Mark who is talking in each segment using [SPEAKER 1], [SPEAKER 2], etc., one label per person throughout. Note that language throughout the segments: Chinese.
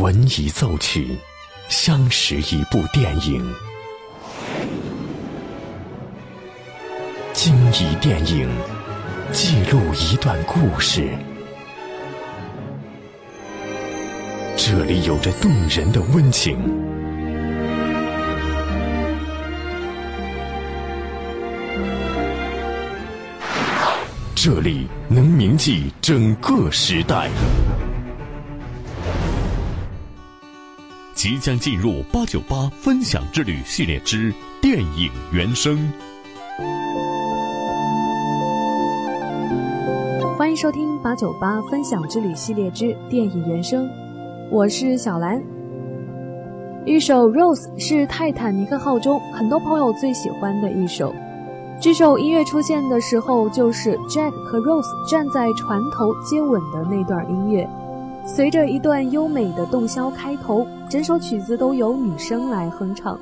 [SPEAKER 1] 文艺奏曲，相识一部电影。经一电影，记录一段故事。这里有着动人的温情，这里能铭记整个时代。
[SPEAKER 2] 即将进入八九八分享之旅系列之电影原声。
[SPEAKER 3] 欢迎收听八九八分享之旅系列之电影原声，我是小兰。一首《Rose》是泰坦尼克号中很多朋友最喜欢的一首。这首音乐出现的时候，就是 Jack 和 Rose 站在船头接吻的那段音乐。随着一段优美的洞箫开头，整首曲子都由女声来哼唱。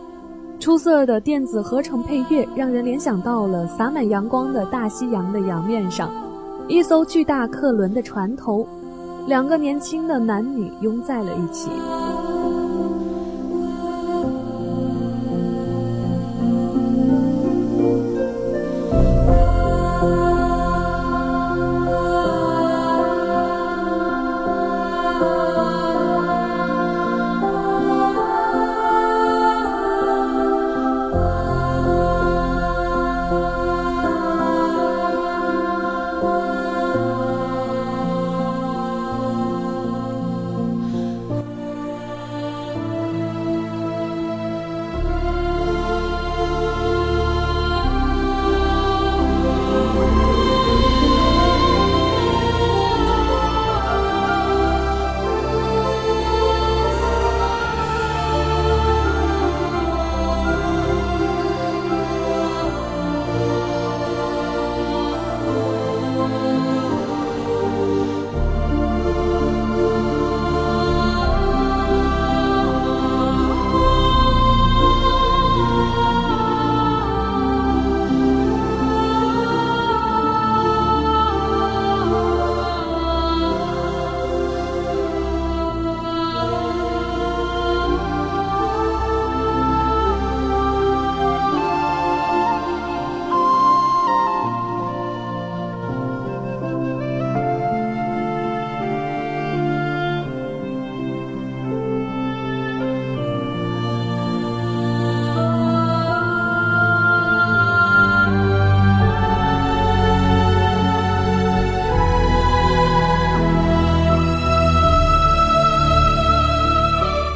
[SPEAKER 3] 出色的电子合成配乐让人联想到了洒满阳光的大西洋的洋面上，一艘巨大客轮的船头，两个年轻的男女拥在了一起。